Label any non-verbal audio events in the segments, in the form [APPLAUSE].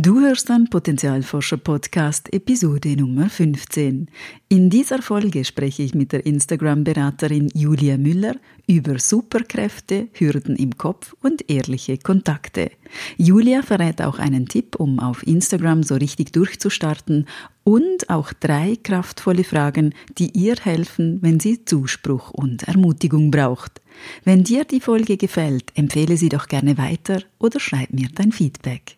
Du hörst den Potenzialforscher Podcast Episode Nummer 15. In dieser Folge spreche ich mit der Instagram-Beraterin Julia Müller über Superkräfte, Hürden im Kopf und ehrliche Kontakte. Julia verrät auch einen Tipp, um auf Instagram so richtig durchzustarten und auch drei kraftvolle Fragen, die ihr helfen, wenn sie Zuspruch und Ermutigung braucht. Wenn dir die Folge gefällt, empfehle sie doch gerne weiter oder schreib mir dein Feedback.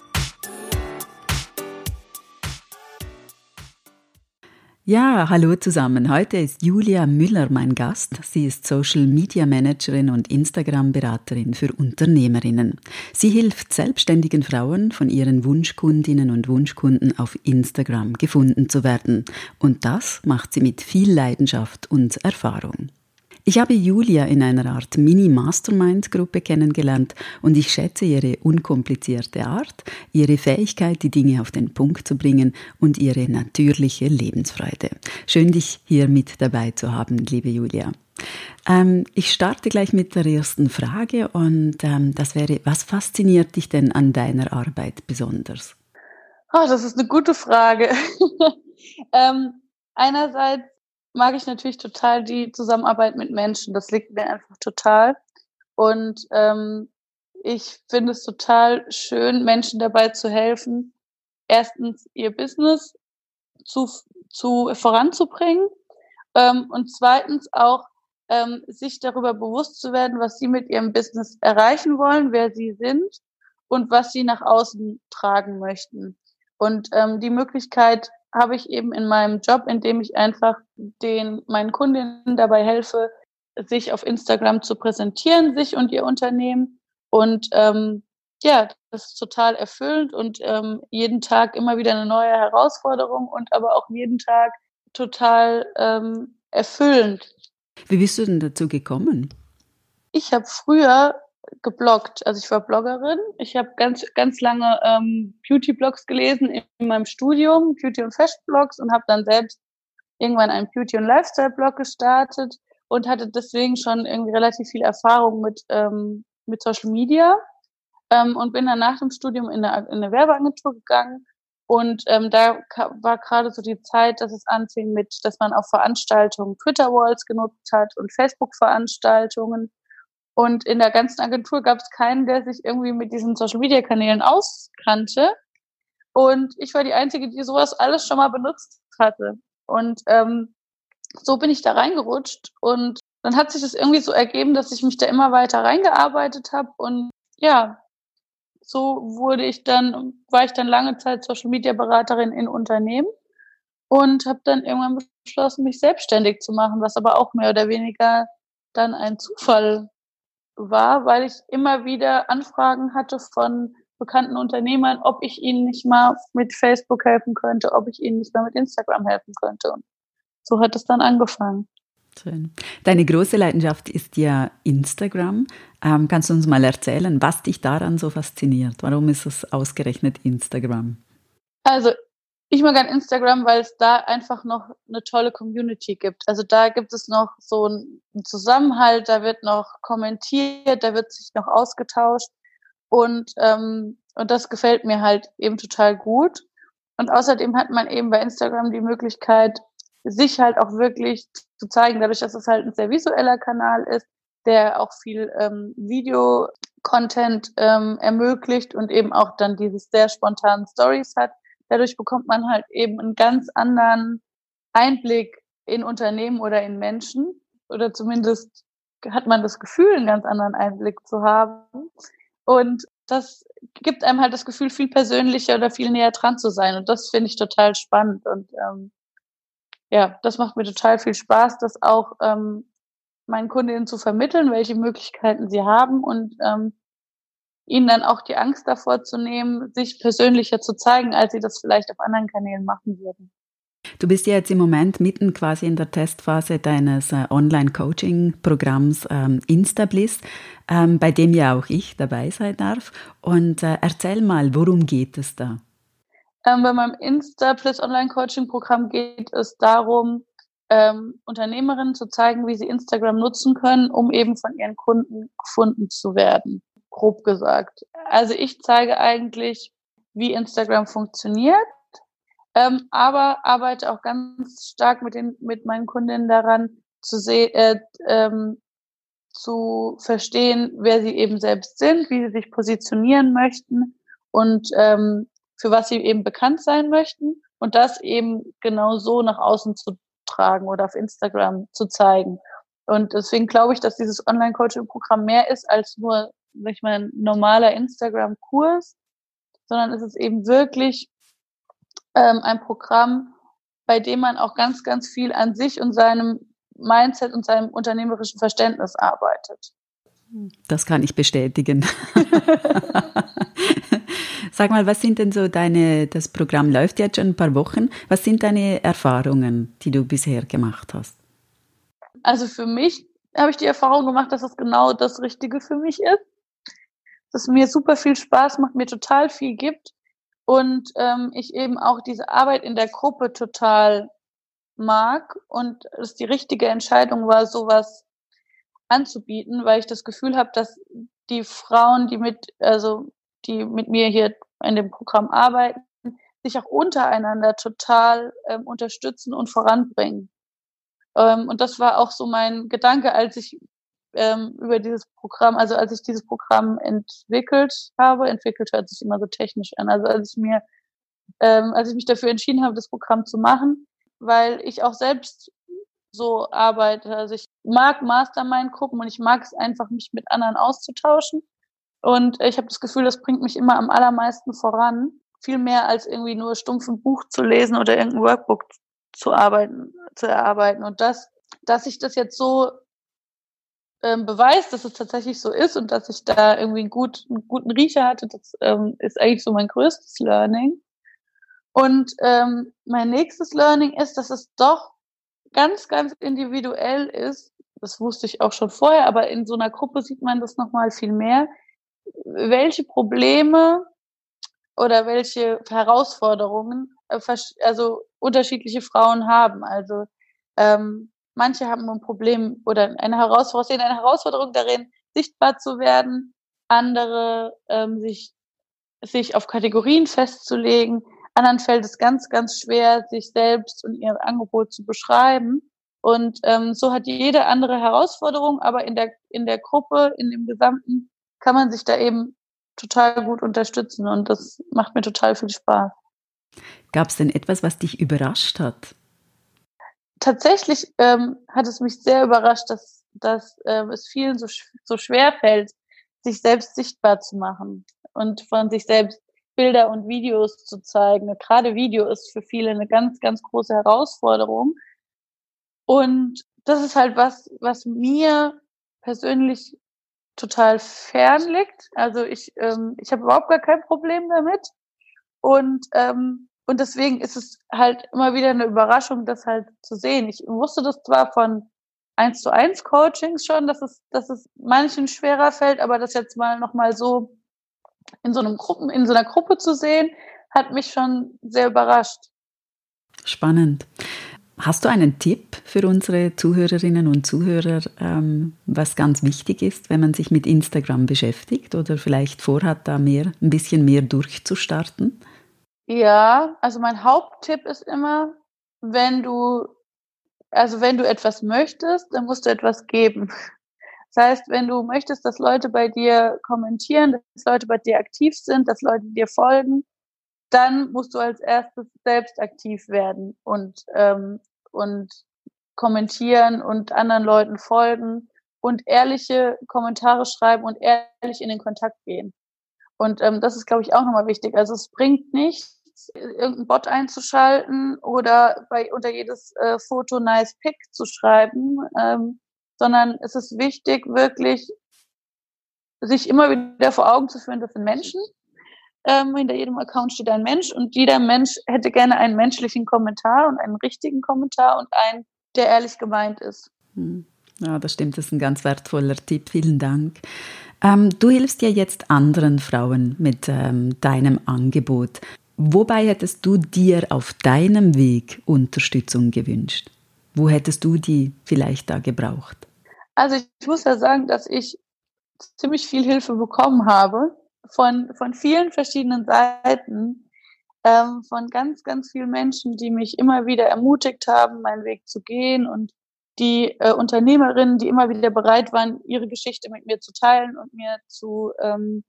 Ja, hallo zusammen. Heute ist Julia Müller mein Gast. Sie ist Social Media Managerin und Instagram Beraterin für Unternehmerinnen. Sie hilft selbstständigen Frauen, von ihren Wunschkundinnen und Wunschkunden auf Instagram gefunden zu werden. Und das macht sie mit viel Leidenschaft und Erfahrung. Ich habe Julia in einer Art Mini-Mastermind-Gruppe kennengelernt und ich schätze ihre unkomplizierte Art, ihre Fähigkeit, die Dinge auf den Punkt zu bringen und ihre natürliche Lebensfreude. Schön, dich hier mit dabei zu haben, liebe Julia. Ähm, ich starte gleich mit der ersten Frage und ähm, das wäre, was fasziniert dich denn an deiner Arbeit besonders? Oh, das ist eine gute Frage. [LAUGHS] ähm, einerseits mag ich natürlich total die Zusammenarbeit mit Menschen. Das liegt mir einfach total. Und ähm, ich finde es total schön, Menschen dabei zu helfen, erstens ihr Business zu, zu voranzubringen ähm, und zweitens auch ähm, sich darüber bewusst zu werden, was sie mit ihrem Business erreichen wollen, wer sie sind und was sie nach außen tragen möchten. Und ähm, die Möglichkeit, habe ich eben in meinem Job, in dem ich einfach den meinen Kundinnen dabei helfe, sich auf Instagram zu präsentieren, sich und ihr Unternehmen. Und ähm, ja, das ist total erfüllend und ähm, jeden Tag immer wieder eine neue Herausforderung und aber auch jeden Tag total ähm, erfüllend. Wie bist du denn dazu gekommen? Ich habe früher gebloggt. Also ich war Bloggerin. Ich habe ganz, ganz lange ähm, Beauty-Blogs gelesen in, in meinem Studium, Beauty- und Fashion-Blogs und habe dann selbst irgendwann einen Beauty- und Lifestyle-Blog gestartet und hatte deswegen schon irgendwie relativ viel Erfahrung mit, ähm, mit Social Media ähm, und bin dann nach dem Studium in eine, in eine Werbeagentur gegangen und ähm, da war gerade so die Zeit, dass es anfing mit, dass man auf Veranstaltungen Twitter-Walls genutzt hat und Facebook-Veranstaltungen und in der ganzen Agentur gab es keinen, der sich irgendwie mit diesen Social-Media-Kanälen auskannte. Und ich war die Einzige, die sowas alles schon mal benutzt hatte. Und ähm, so bin ich da reingerutscht. Und dann hat sich das irgendwie so ergeben, dass ich mich da immer weiter reingearbeitet habe. Und ja, so wurde ich dann, war ich dann lange Zeit Social Media Beraterin in Unternehmen und habe dann irgendwann beschlossen, mich selbstständig zu machen, was aber auch mehr oder weniger dann ein Zufall war, weil ich immer wieder Anfragen hatte von bekannten Unternehmern, ob ich ihnen nicht mal mit Facebook helfen könnte, ob ich ihnen nicht mal mit Instagram helfen könnte. Und so hat es dann angefangen. Schön. Deine große Leidenschaft ist ja Instagram. Ähm, kannst du uns mal erzählen, was dich daran so fasziniert? Warum ist es ausgerechnet Instagram? Also ich mag an Instagram, weil es da einfach noch eine tolle Community gibt. Also da gibt es noch so einen Zusammenhalt, da wird noch kommentiert, da wird sich noch ausgetauscht und ähm, und das gefällt mir halt eben total gut. Und außerdem hat man eben bei Instagram die Möglichkeit, sich halt auch wirklich zu zeigen, dadurch, dass es halt ein sehr visueller Kanal ist, der auch viel ähm, Video-Content ähm, ermöglicht und eben auch dann dieses sehr spontanen Stories hat Dadurch bekommt man halt eben einen ganz anderen Einblick in Unternehmen oder in Menschen oder zumindest hat man das Gefühl, einen ganz anderen Einblick zu haben. Und das gibt einem halt das Gefühl, viel persönlicher oder viel näher dran zu sein. Und das finde ich total spannend. Und ähm, ja, das macht mir total viel Spaß, das auch ähm, meinen Kundinnen zu vermitteln, welche Möglichkeiten sie haben und ähm, ihnen dann auch die Angst davor zu nehmen, sich persönlicher zu zeigen, als sie das vielleicht auf anderen Kanälen machen würden. Du bist ja jetzt im Moment mitten quasi in der Testphase deines äh, Online-Coaching-Programms ähm, Instabliss, ähm, bei dem ja auch ich dabei sein darf. Und äh, erzähl mal, worum geht es da? Ähm, bei meinem Insta Plus Online Coaching Programm geht es darum, ähm, Unternehmerinnen zu zeigen, wie sie Instagram nutzen können, um eben von ihren Kunden gefunden zu werden. Grob gesagt. Also ich zeige eigentlich, wie Instagram funktioniert, ähm, aber arbeite auch ganz stark mit den mit meinen Kundinnen daran zu sehen, äh, ähm, zu verstehen, wer sie eben selbst sind, wie sie sich positionieren möchten und ähm, für was sie eben bekannt sein möchten und das eben genau so nach außen zu tragen oder auf Instagram zu zeigen. Und deswegen glaube ich, dass dieses Online-Coaching-Programm mehr ist als nur, sag ich mal, ein normaler Instagram-Kurs, sondern es ist eben wirklich ähm, ein Programm, bei dem man auch ganz, ganz viel an sich und seinem Mindset und seinem unternehmerischen Verständnis arbeitet. Das kann ich bestätigen. [LAUGHS] Sag mal, was sind denn so deine, das Programm läuft jetzt schon ein paar Wochen, was sind deine Erfahrungen, die du bisher gemacht hast? Also für mich habe ich die Erfahrung gemacht, dass es genau das Richtige für mich ist. Dass es mir super viel Spaß macht, mir total viel gibt und ähm, ich eben auch diese Arbeit in der Gruppe total mag und es die richtige Entscheidung war, sowas anzubieten, weil ich das Gefühl habe, dass die Frauen, die mit, also die mit mir hier in dem Programm arbeiten, sich auch untereinander total ähm, unterstützen und voranbringen. Ähm, und das war auch so mein Gedanke, als ich ähm, über dieses Programm, also als ich dieses Programm entwickelt habe, entwickelt hört sich immer so technisch an, also als ich mir, ähm, als ich mich dafür entschieden habe, das Programm zu machen, weil ich auch selbst so arbeite. Also ich mag Mastermind-Gruppen und ich mag es einfach, mich mit anderen auszutauschen. Und ich habe das Gefühl, das bringt mich immer am allermeisten voran. Viel mehr als irgendwie nur stumpf ein Buch zu lesen oder irgendein Workbook zu arbeiten, zu erarbeiten. Und das, dass ich das jetzt so ähm, beweist, dass es tatsächlich so ist und dass ich da irgendwie einen, gut, einen guten Riecher hatte, das ähm, ist eigentlich so mein größtes Learning. Und ähm, mein nächstes Learning ist, dass es doch ganz, ganz individuell ist. Das wusste ich auch schon vorher, aber in so einer Gruppe sieht man das nochmal viel mehr, welche Probleme oder welche Herausforderungen äh, also unterschiedliche Frauen haben. Also ähm, manche haben ein Problem oder eine Herausforderung, eine Herausforderung darin, sichtbar zu werden, andere ähm, sich, sich auf Kategorien festzulegen, anderen fällt es ganz, ganz schwer, sich selbst und ihr Angebot zu beschreiben. Und ähm, so hat jede andere Herausforderung, aber in der, in der Gruppe, in dem Gesamten kann man sich da eben total gut unterstützen und das macht mir total viel Spaß. Gab es denn etwas, was dich überrascht hat? Tatsächlich ähm, hat es mich sehr überrascht, dass, dass ähm, es vielen so, so schwer fällt, sich selbst sichtbar zu machen und von sich selbst Bilder und Videos zu zeigen. Gerade Video ist für viele eine ganz, ganz große Herausforderung. Und das ist halt was, was mir persönlich total fern liegt. Also ich, ähm, ich habe überhaupt gar kein Problem damit. Und, ähm, und deswegen ist es halt immer wieder eine Überraschung, das halt zu sehen. Ich wusste das zwar von eins zu eins Coachings schon, dass es, dass es manchen schwerer fällt, aber das jetzt mal nochmal so in so einem Gruppen, in so einer Gruppe zu sehen, hat mich schon sehr überrascht. Spannend. Hast du einen Tipp für unsere Zuhörerinnen und Zuhörer, ähm, was ganz wichtig ist, wenn man sich mit Instagram beschäftigt oder vielleicht vorhat, da mehr, ein bisschen mehr durchzustarten? Ja, also mein Haupttipp ist immer, wenn du, also wenn du etwas möchtest, dann musst du etwas geben. Das heißt, wenn du möchtest, dass Leute bei dir kommentieren, dass Leute bei dir aktiv sind, dass Leute dir folgen, dann musst du als erstes selbst aktiv werden und ähm, und kommentieren und anderen Leuten folgen und ehrliche Kommentare schreiben und ehrlich in den Kontakt gehen. Und ähm, das ist, glaube ich, auch nochmal wichtig. Also es bringt nichts, irgendeinen Bot einzuschalten oder bei unter jedes äh, Foto nice pick zu schreiben, ähm, sondern es ist wichtig, wirklich sich immer wieder vor Augen zu führen, das sind Menschen ähm, hinter jedem Account steht ein Mensch und jeder Mensch hätte gerne einen menschlichen Kommentar und einen richtigen Kommentar und einen, der ehrlich gemeint ist. Hm. Ja, das stimmt, das ist ein ganz wertvoller Tipp. Vielen Dank. Ähm, du hilfst ja jetzt anderen Frauen mit ähm, deinem Angebot. Wobei hättest du dir auf deinem Weg Unterstützung gewünscht? Wo hättest du die vielleicht da gebraucht? Also ich muss ja sagen, dass ich ziemlich viel Hilfe bekommen habe von, von vielen verschiedenen Seiten, ähm, von ganz, ganz vielen Menschen, die mich immer wieder ermutigt haben, meinen Weg zu gehen und die äh, Unternehmerinnen, die immer wieder bereit waren, ihre Geschichte mit mir zu teilen und mir zu, ähm,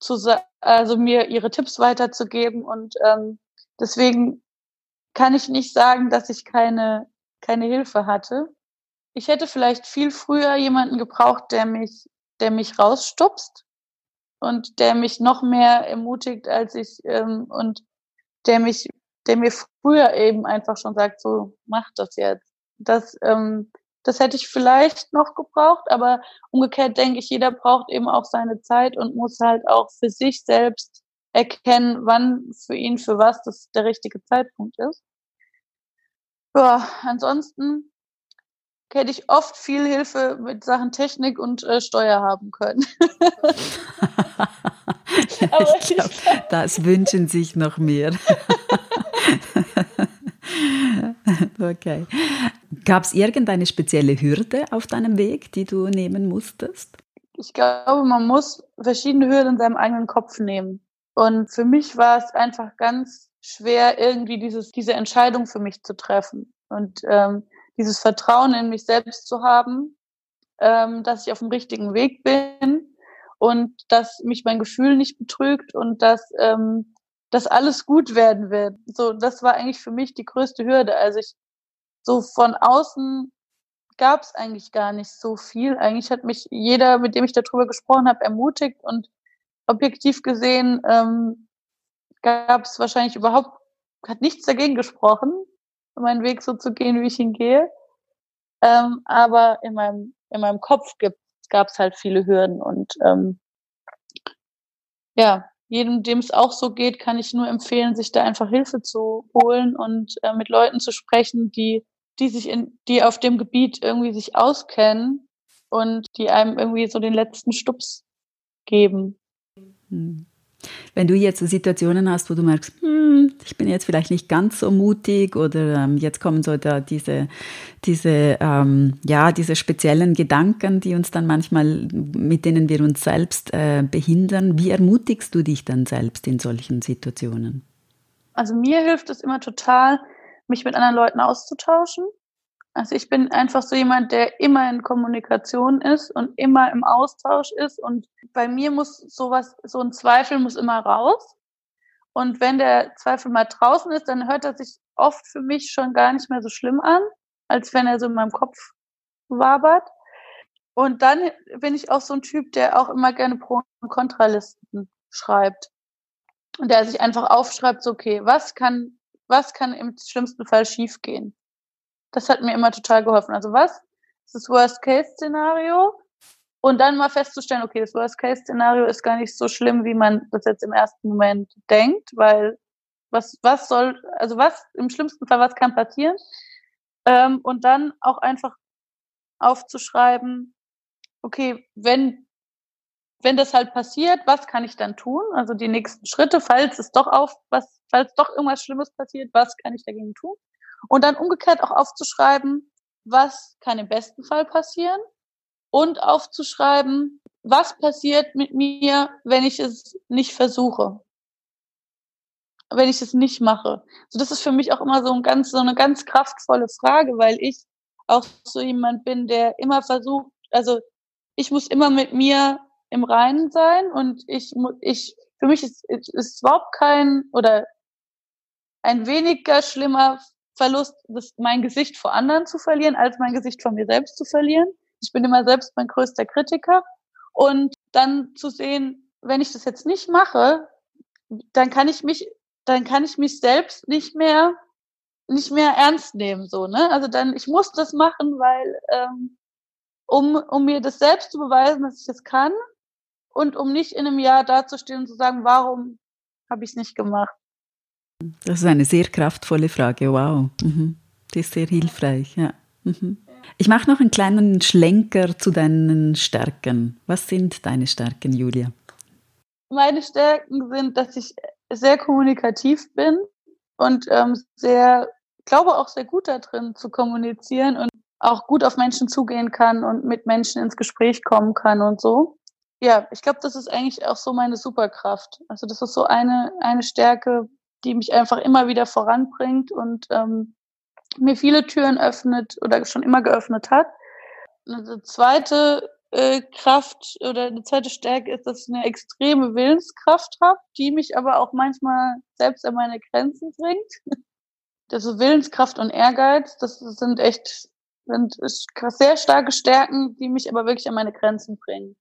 zu also mir ihre Tipps weiterzugeben. Und ähm, deswegen kann ich nicht sagen, dass ich keine, keine Hilfe hatte. Ich hätte vielleicht viel früher jemanden gebraucht, der mich, der mich rausstupst und der mich noch mehr ermutigt, als ich ähm, und der mich, der mir früher eben einfach schon sagt, so mach das jetzt. Das, ähm, das hätte ich vielleicht noch gebraucht, aber umgekehrt denke ich, jeder braucht eben auch seine Zeit und muss halt auch für sich selbst erkennen, wann für ihn für was das der richtige Zeitpunkt ist. Ja, ansonsten hätte ich oft viel Hilfe mit Sachen Technik und äh, Steuer haben können. [LAUGHS] [LAUGHS] ich glaube, das wünschen sich noch mehr. [LAUGHS] [LAUGHS] okay. Gab es irgendeine spezielle Hürde auf deinem Weg, die du nehmen musstest? Ich glaube, man muss verschiedene Hürden in seinem eigenen Kopf nehmen. Und für mich war es einfach ganz schwer, irgendwie dieses, diese Entscheidung für mich zu treffen. Und ähm, dieses Vertrauen in mich selbst zu haben, ähm, dass ich auf dem richtigen Weg bin und dass mich mein Gefühl nicht betrügt und dass, ähm, dass alles gut werden wird. So, das war eigentlich für mich die größte Hürde. Also ich so von außen gab es eigentlich gar nicht so viel. Eigentlich hat mich jeder, mit dem ich darüber gesprochen habe, ermutigt und objektiv gesehen ähm, gab es wahrscheinlich überhaupt, hat nichts dagegen gesprochen, meinen Weg so zu gehen, wie ich ihn gehe. Ähm, aber in meinem, in meinem Kopf gab es halt viele Hürden und ähm, ja, jedem, dem es auch so geht, kann ich nur empfehlen, sich da einfach Hilfe zu holen und äh, mit Leuten zu sprechen, die die sich in, die auf dem Gebiet irgendwie sich auskennen und die einem irgendwie so den letzten Stups geben. Hm. Wenn du jetzt Situationen hast, wo du merkst, hm, ich bin jetzt vielleicht nicht ganz so mutig oder ähm, jetzt kommen so da diese, diese, ähm, ja, diese speziellen Gedanken, die uns dann manchmal, mit denen wir uns selbst äh, behindern, wie ermutigst du dich dann selbst in solchen Situationen? Also mir hilft es immer total, mich mit anderen Leuten auszutauschen. Also ich bin einfach so jemand, der immer in Kommunikation ist und immer im Austausch ist. Und bei mir muss sowas, so ein Zweifel muss immer raus. Und wenn der Zweifel mal draußen ist, dann hört er sich oft für mich schon gar nicht mehr so schlimm an, als wenn er so in meinem Kopf wabert. Und dann bin ich auch so ein Typ, der auch immer gerne Pro- und Kontralisten schreibt. Und der sich einfach aufschreibt, so, okay, was kann was kann im schlimmsten Fall schiefgehen? Das hat mir immer total geholfen. Also was ist das Worst-Case-Szenario? Und dann mal festzustellen, okay, das Worst-Case-Szenario ist gar nicht so schlimm, wie man das jetzt im ersten Moment denkt, weil was, was soll, also was im schlimmsten Fall, was kann passieren? Ähm, und dann auch einfach aufzuschreiben, okay, wenn wenn das halt passiert, was kann ich dann tun? Also die nächsten Schritte, falls es doch auf, was, falls doch irgendwas Schlimmes passiert, was kann ich dagegen tun? Und dann umgekehrt auch aufzuschreiben, was kann im besten Fall passieren? Und aufzuschreiben, was passiert mit mir, wenn ich es nicht versuche? Wenn ich es nicht mache? So, das ist für mich auch immer so, ein ganz, so eine ganz kraftvolle Frage, weil ich auch so jemand bin, der immer versucht, also ich muss immer mit mir im Reinen sein und ich, ich, für mich ist, ist überhaupt kein oder ein weniger schlimmer Verlust, das, mein Gesicht vor anderen zu verlieren, als mein Gesicht vor mir selbst zu verlieren. Ich bin immer selbst mein größter Kritiker. Und dann zu sehen, wenn ich das jetzt nicht mache, dann kann ich mich, dann kann ich mich selbst nicht mehr, nicht mehr ernst nehmen, so, ne? Also dann, ich muss das machen, weil, ähm, um, um mir das selbst zu beweisen, dass ich es kann, und um nicht in einem Jahr dazustehen und zu sagen, warum habe ich es nicht gemacht? Das ist eine sehr kraftvolle Frage. Wow. Mhm. Die ist sehr hilfreich. Ja. Mhm. Ich mache noch einen kleinen Schlenker zu deinen Stärken. Was sind deine Stärken, Julia? Meine Stärken sind, dass ich sehr kommunikativ bin und ähm, sehr, glaube auch sehr gut da drin zu kommunizieren und auch gut auf Menschen zugehen kann und mit Menschen ins Gespräch kommen kann und so. Ja, ich glaube, das ist eigentlich auch so meine Superkraft. Also das ist so eine, eine Stärke, die mich einfach immer wieder voranbringt und ähm, mir viele Türen öffnet oder schon immer geöffnet hat. Eine zweite äh, Kraft oder eine zweite Stärke ist, dass ich eine extreme Willenskraft habe, die mich aber auch manchmal selbst an meine Grenzen bringt. [LAUGHS] Also Willenskraft und Ehrgeiz, das sind echt sind sehr starke Stärken, die mich aber wirklich an meine Grenzen bringen.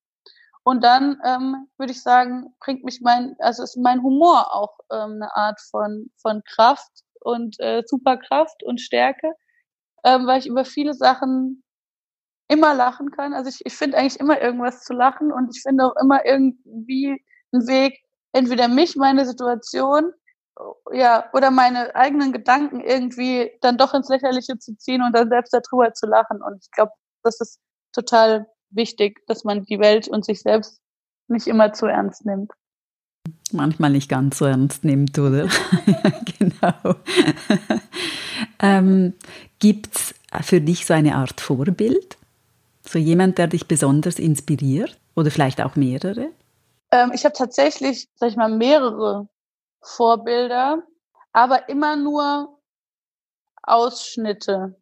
Und dann ähm, würde ich sagen, bringt mich mein, also ist mein Humor auch ähm, eine Art von von Kraft und äh, Superkraft und Stärke, ähm, weil ich über viele Sachen immer lachen kann. Also ich, ich finde eigentlich immer irgendwas zu lachen und ich finde auch immer irgendwie einen Weg, entweder mich, meine Situation, ja, oder meine eigenen Gedanken irgendwie dann doch ins Lächerliche zu ziehen und dann selbst darüber zu lachen. Und ich glaube, das ist total wichtig, dass man die Welt und sich selbst nicht immer zu ernst nimmt. Manchmal nicht ganz so ernst nimmt, oder? [LAUGHS] [LAUGHS] genau. ähm, Gibt es für dich so eine Art Vorbild? So jemand, der dich besonders inspiriert? Oder vielleicht auch mehrere? Ähm, ich habe tatsächlich, sag ich mal, mehrere Vorbilder, aber immer nur Ausschnitte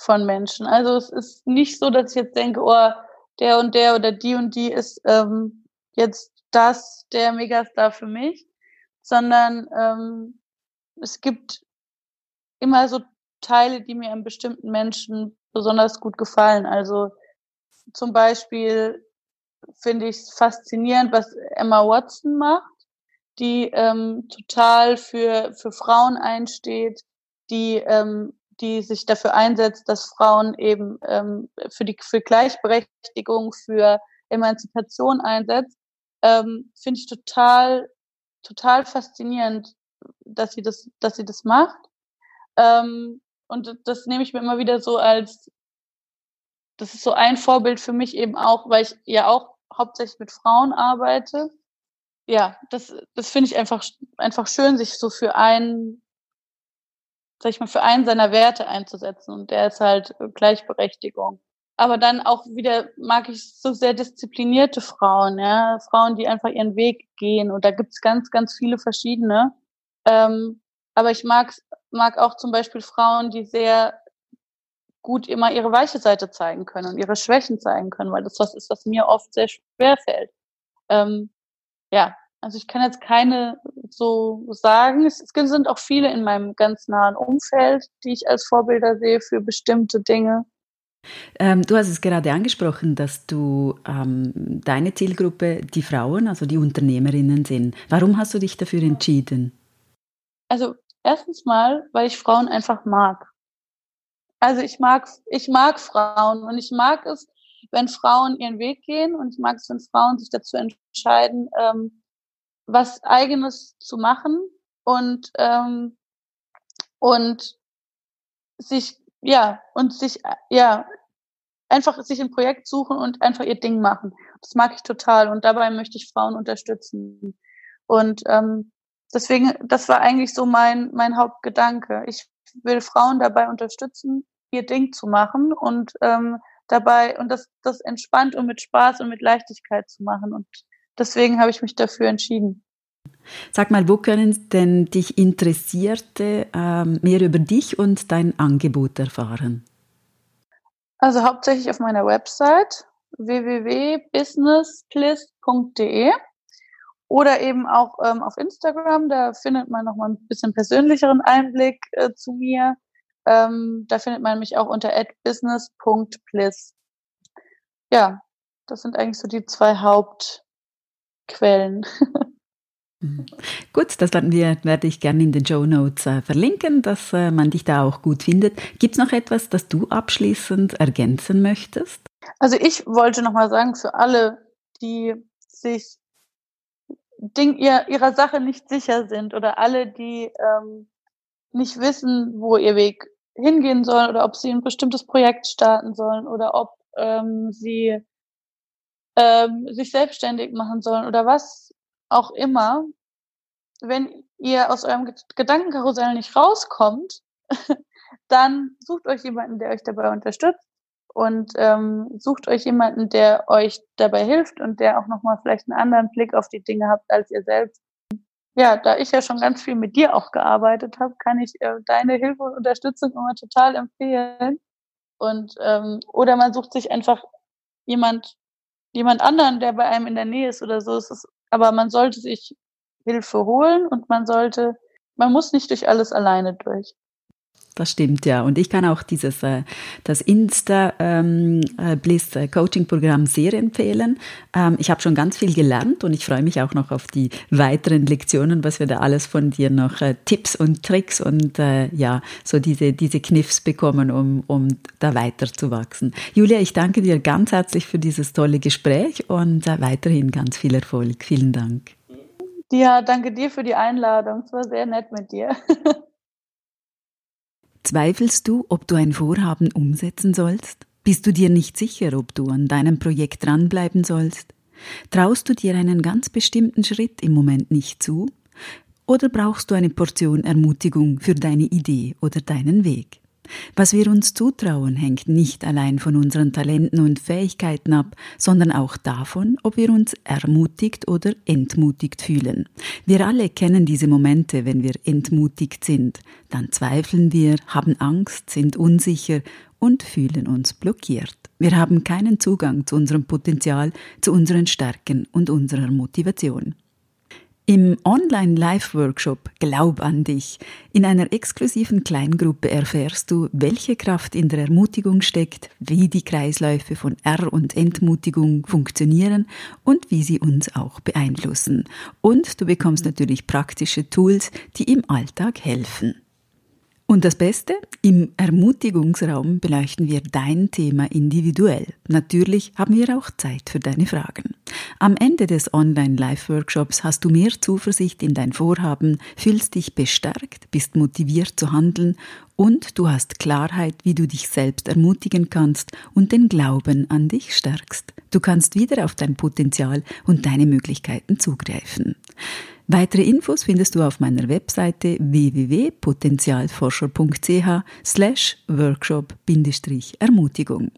von Menschen. Also es ist nicht so, dass ich jetzt denke, oh, der und der oder die und die ist ähm, jetzt das der Megastar für mich, sondern ähm, es gibt immer so Teile, die mir an bestimmten Menschen besonders gut gefallen. Also zum Beispiel finde ich es faszinierend, was Emma Watson macht, die ähm, total für, für Frauen einsteht, die, ähm, die sich dafür einsetzt, dass Frauen eben ähm, für die für Gleichberechtigung, für Emanzipation einsetzt, ähm, finde ich total, total faszinierend, dass sie das, dass sie das macht. Ähm, und das nehme ich mir immer wieder so als, das ist so ein Vorbild für mich eben auch, weil ich ja auch hauptsächlich mit Frauen arbeite. Ja, das, das finde ich einfach, einfach schön, sich so für einen, sag ich mal, für einen seiner Werte einzusetzen. Und der ist halt Gleichberechtigung. Aber dann auch wieder mag ich so sehr disziplinierte Frauen, ja, Frauen, die einfach ihren Weg gehen. Und da gibt's ganz, ganz viele verschiedene. Ähm, aber ich mag mag auch zum Beispiel Frauen, die sehr gut immer ihre weiche Seite zeigen können und ihre Schwächen zeigen können, weil das was ist, was mir oft sehr schwer fällt. Ähm, ja, also ich kann jetzt keine so sagen. Es, es sind auch viele in meinem ganz nahen Umfeld, die ich als Vorbilder sehe für bestimmte Dinge. Ähm, du hast es gerade angesprochen, dass du ähm, deine Zielgruppe die Frauen, also die Unternehmerinnen sind. Warum hast du dich dafür entschieden? Also Erstens mal, weil ich Frauen einfach mag. Also ich mag, ich mag Frauen und ich mag es, wenn Frauen ihren Weg gehen und ich mag es, wenn Frauen sich dazu entscheiden, ähm, was eigenes zu machen und ähm, und sich ja und sich ja einfach sich ein Projekt suchen und einfach ihr Ding machen. Das mag ich total und dabei möchte ich Frauen unterstützen. Und ähm, deswegen, das war eigentlich so mein, mein Hauptgedanke. Ich will Frauen dabei unterstützen, ihr Ding zu machen und ähm, dabei und das, das entspannt und mit Spaß und mit Leichtigkeit zu machen. Und deswegen habe ich mich dafür entschieden. Sag mal, wo können denn dich Interessierte ähm, mehr über dich und dein Angebot erfahren? Also hauptsächlich auf meiner Website www.businesspliss.de oder eben auch ähm, auf Instagram, da findet man noch mal ein bisschen persönlicheren Einblick äh, zu mir. Ähm, da findet man mich auch unter business.bliss. Ja, das sind eigentlich so die zwei Hauptquellen. Mhm. [LAUGHS] Gut, das werden wir, werde ich gerne in den Show Notes äh, verlinken, dass äh, man dich da auch gut findet. Gibt es noch etwas, das du abschließend ergänzen möchtest? Also ich wollte noch mal sagen, für alle, die sich Ding, ihr, ihrer Sache nicht sicher sind oder alle, die ähm, nicht wissen, wo ihr Weg hingehen soll oder ob sie ein bestimmtes Projekt starten sollen oder ob ähm, sie ähm, sich selbstständig machen sollen oder was auch immer. wenn ihr aus eurem Gedankenkarussell nicht rauskommt, [LAUGHS] dann sucht euch jemanden, der euch dabei unterstützt und ähm, sucht euch jemanden, der euch dabei hilft und der auch nochmal vielleicht einen anderen Blick auf die Dinge habt als ihr selbst. Ja, da ich ja schon ganz viel mit dir auch gearbeitet habe, kann ich äh, deine Hilfe und Unterstützung immer total empfehlen. Und ähm, oder man sucht sich einfach jemand, jemand anderen, der bei einem in der Nähe ist oder so. Es ist, aber man sollte sich Hilfe holen und man sollte, man muss nicht durch alles alleine durch. Das stimmt, ja. Und ich kann auch dieses, äh, das Insta ähm, äh, äh, Coaching Programm sehr empfehlen. Ähm, ich habe schon ganz viel gelernt und ich freue mich auch noch auf die weiteren Lektionen, was wir da alles von dir noch äh, Tipps und Tricks und äh, ja, so diese, diese Kniffs bekommen, um, um da weiterzuwachsen. Julia, ich danke dir ganz herzlich für dieses tolle Gespräch und äh, weiterhin ganz viel Erfolg. Vielen Dank. Ja, danke dir für die Einladung. Es war sehr nett mit dir. [LAUGHS] Zweifelst du, ob du ein Vorhaben umsetzen sollst? Bist du dir nicht sicher, ob du an deinem Projekt dranbleiben sollst? Traust du dir einen ganz bestimmten Schritt im Moment nicht zu? Oder brauchst du eine Portion Ermutigung für deine Idee oder deinen Weg? Was wir uns zutrauen, hängt nicht allein von unseren Talenten und Fähigkeiten ab, sondern auch davon, ob wir uns ermutigt oder entmutigt fühlen. Wir alle kennen diese Momente, wenn wir entmutigt sind. Dann zweifeln wir, haben Angst, sind unsicher und fühlen uns blockiert. Wir haben keinen Zugang zu unserem Potenzial, zu unseren Stärken und unserer Motivation. Im Online-Live-Workshop Glaub an dich in einer exklusiven Kleingruppe erfährst du, welche Kraft in der Ermutigung steckt, wie die Kreisläufe von R und Entmutigung funktionieren und wie sie uns auch beeinflussen. Und du bekommst natürlich praktische Tools, die im Alltag helfen. Und das Beste, im Ermutigungsraum beleuchten wir dein Thema individuell. Natürlich haben wir auch Zeit für deine Fragen. Am Ende des Online-Live-Workshops hast du mehr Zuversicht in dein Vorhaben, fühlst dich bestärkt, bist motiviert zu handeln und du hast Klarheit, wie du dich selbst ermutigen kannst und den Glauben an dich stärkst. Du kannst wieder auf dein Potenzial und deine Möglichkeiten zugreifen. Weitere Infos findest du auf meiner Webseite www.potenzialforscher.ch slash Workshop-Ermutigung.